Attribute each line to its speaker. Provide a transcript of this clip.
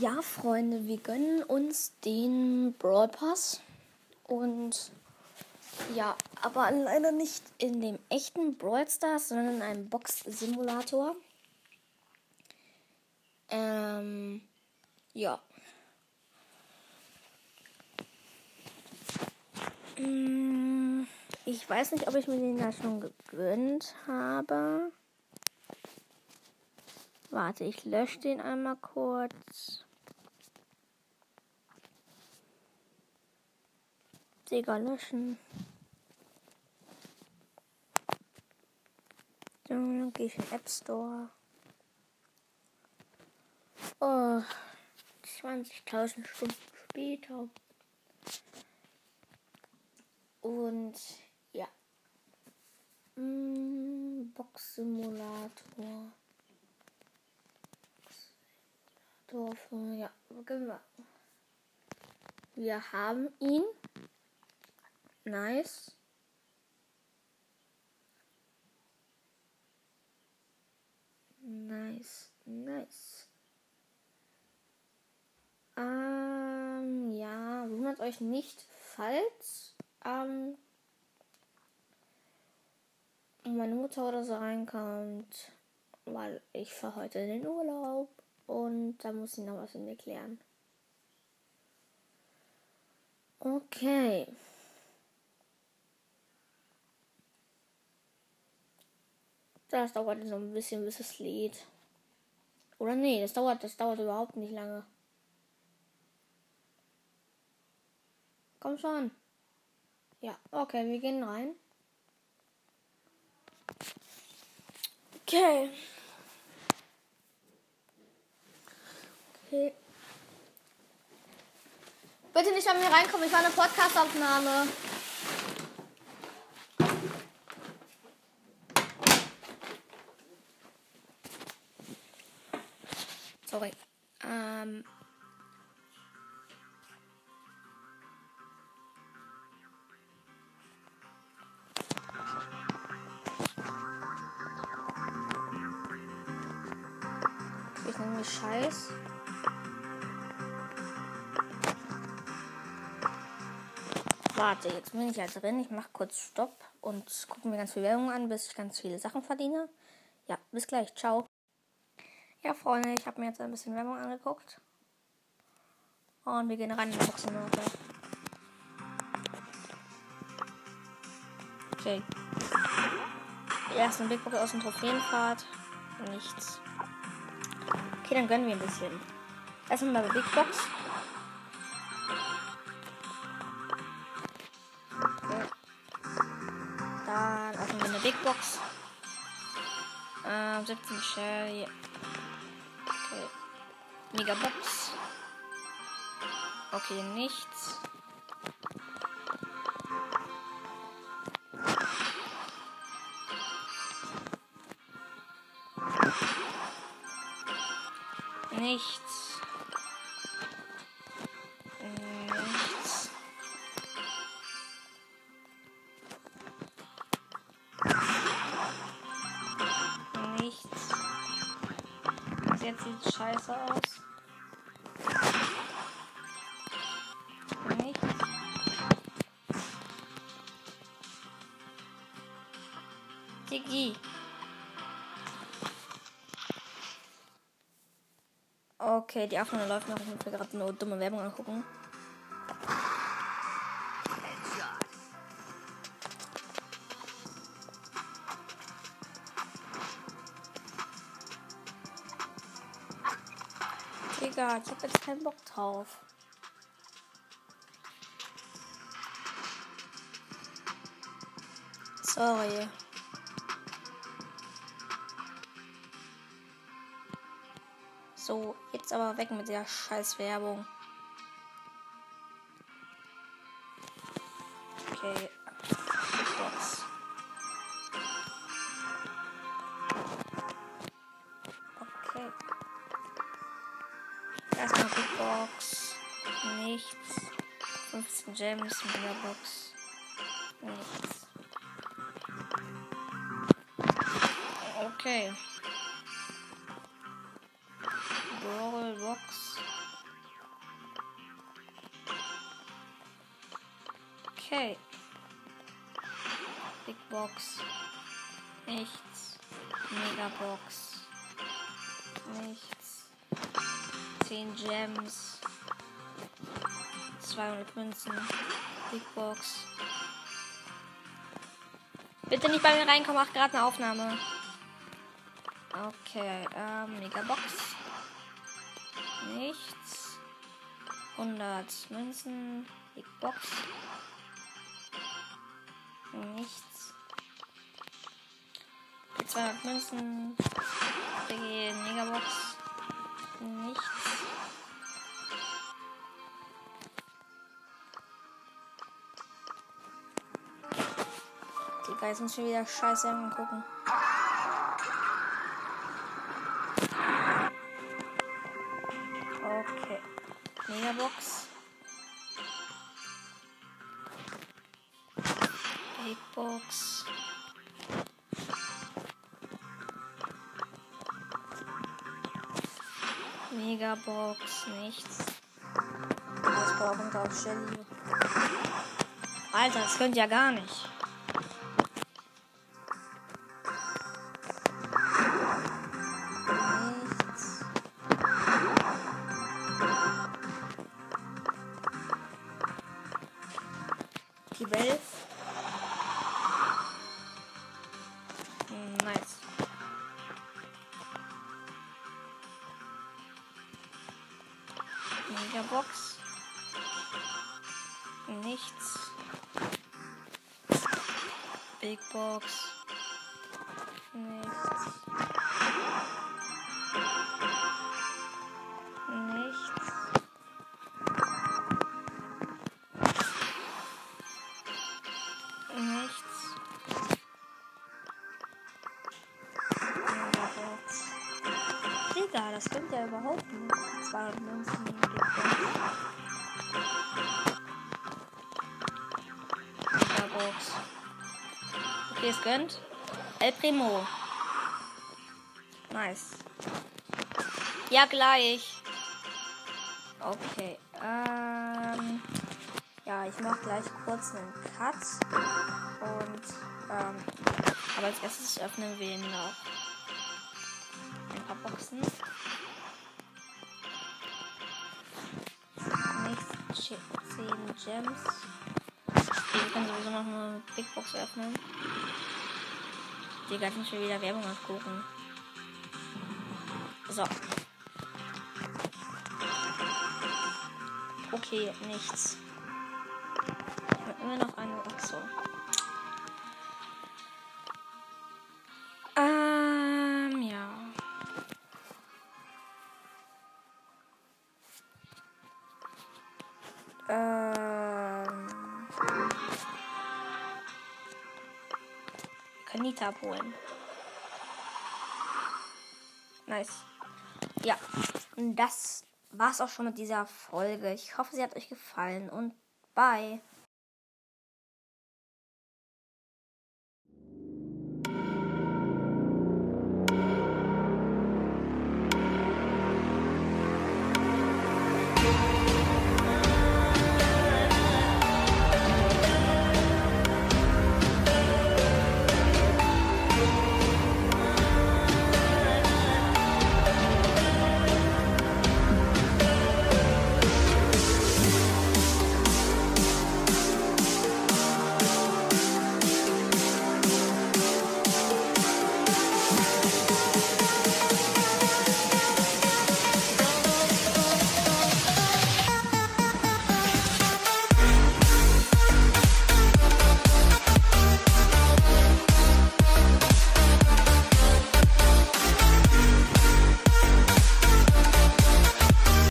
Speaker 1: Ja, Freunde, wir gönnen uns den Brawl Pass. Und ja, aber leider nicht in dem echten Brawl Stars, sondern in einem Box-Simulator. Ähm, ja. Mm, ich weiß nicht, ob ich mir den da schon gegönnt habe. Warte, ich lösche den einmal kurz. Digga, löschen. Dann gehe ich in den App Store. Oh, 20.000 Stunden später. Und ja. Mm, Box Simulator. Simulator ja, genau. Wir haben ihn. Nice. Nice, nice. Ähm, ja, wundert euch nicht, falls ähm, meine Mutter oder so reinkommt, weil ich fahre heute in den Urlaub und da muss ich noch was mit mir klären. Okay. Das dauert so ein bisschen, bis es lädt. Oder nee, das dauert, das dauert überhaupt nicht lange. Komm schon. Ja, okay, wir gehen rein. Okay. Okay. Bitte nicht an mir reinkommen, ich war eine Podcast-Aufnahme. Sorry. Ähm. Ich nehme mich Scheiß. Warte, jetzt bin ich ja drin. Ich mache kurz Stopp und gucke mir ganz viel Werbung an, bis ich ganz viele Sachen verdiene. Ja, bis gleich. Ciao. Ja, Freunde, ich habe mir jetzt ein bisschen Werbung angeguckt. Und wir gehen rein in die Boxennote. Okay. Die ersten Big Box aus dem Trophäenpfad. Nichts. Okay, dann gönnen wir ein bisschen. Erstmal bei Big Box. Okay. Dann öffnen wir eine Big Box. Ähm, 17 Sherry. Megabox. Okay, nichts. Sieht scheiße aus. Nichts. Digi. Okay, die Aufnahme läuft noch. Ich muss mir gerade eine dumme Werbung angucken. Digga, ich hab jetzt keinen Bock drauf. Sorry. So, jetzt aber weg mit der scheiß Werbung. Okay. Erstmal Big Box. Nichts. 15 Gems, Mega Box. Nichts. Okay. Brawl Box. Okay. Big Box. Nichts. Mega Box. Nichts. 10 Gems. 200 Münzen. Big Box. Bitte nicht bei mir reinkommen, mach gerade eine Aufnahme. Okay, ähm, Megabox. Nichts. 100 Münzen. Big Box. Nichts. 200 Münzen. Megabox. Nichts. Geist muss schon wieder scheiße angucken. Okay. Megabox. Big Box. Megabox, nichts. Das brauchen wir auf Shelly. Alter, das könnt ja gar nicht. Die Welt. Hm, Nice. Megabox. Nichts. Big Box. Nichts. Digga, das stimmt ja überhaupt nicht. 200 Münzen. Box. Okay, es gönnt. El Primo. Nice. Ja, gleich. Okay. Ähm. Ja, ich mache gleich kurz einen Cut. Und, ähm. Aber als erstes öffnen wir noch ein paar Boxen. Nicht 10 Gems. Wir können sowieso noch eine Big Box öffnen. Die ganzen schon wieder Werbung angucken. So. Okay, nichts. Ich habe immer noch eine. Achso. Kanita abholen. Nice. Ja, und das war's auch schon mit dieser Folge. Ich hoffe, sie hat euch gefallen und bye.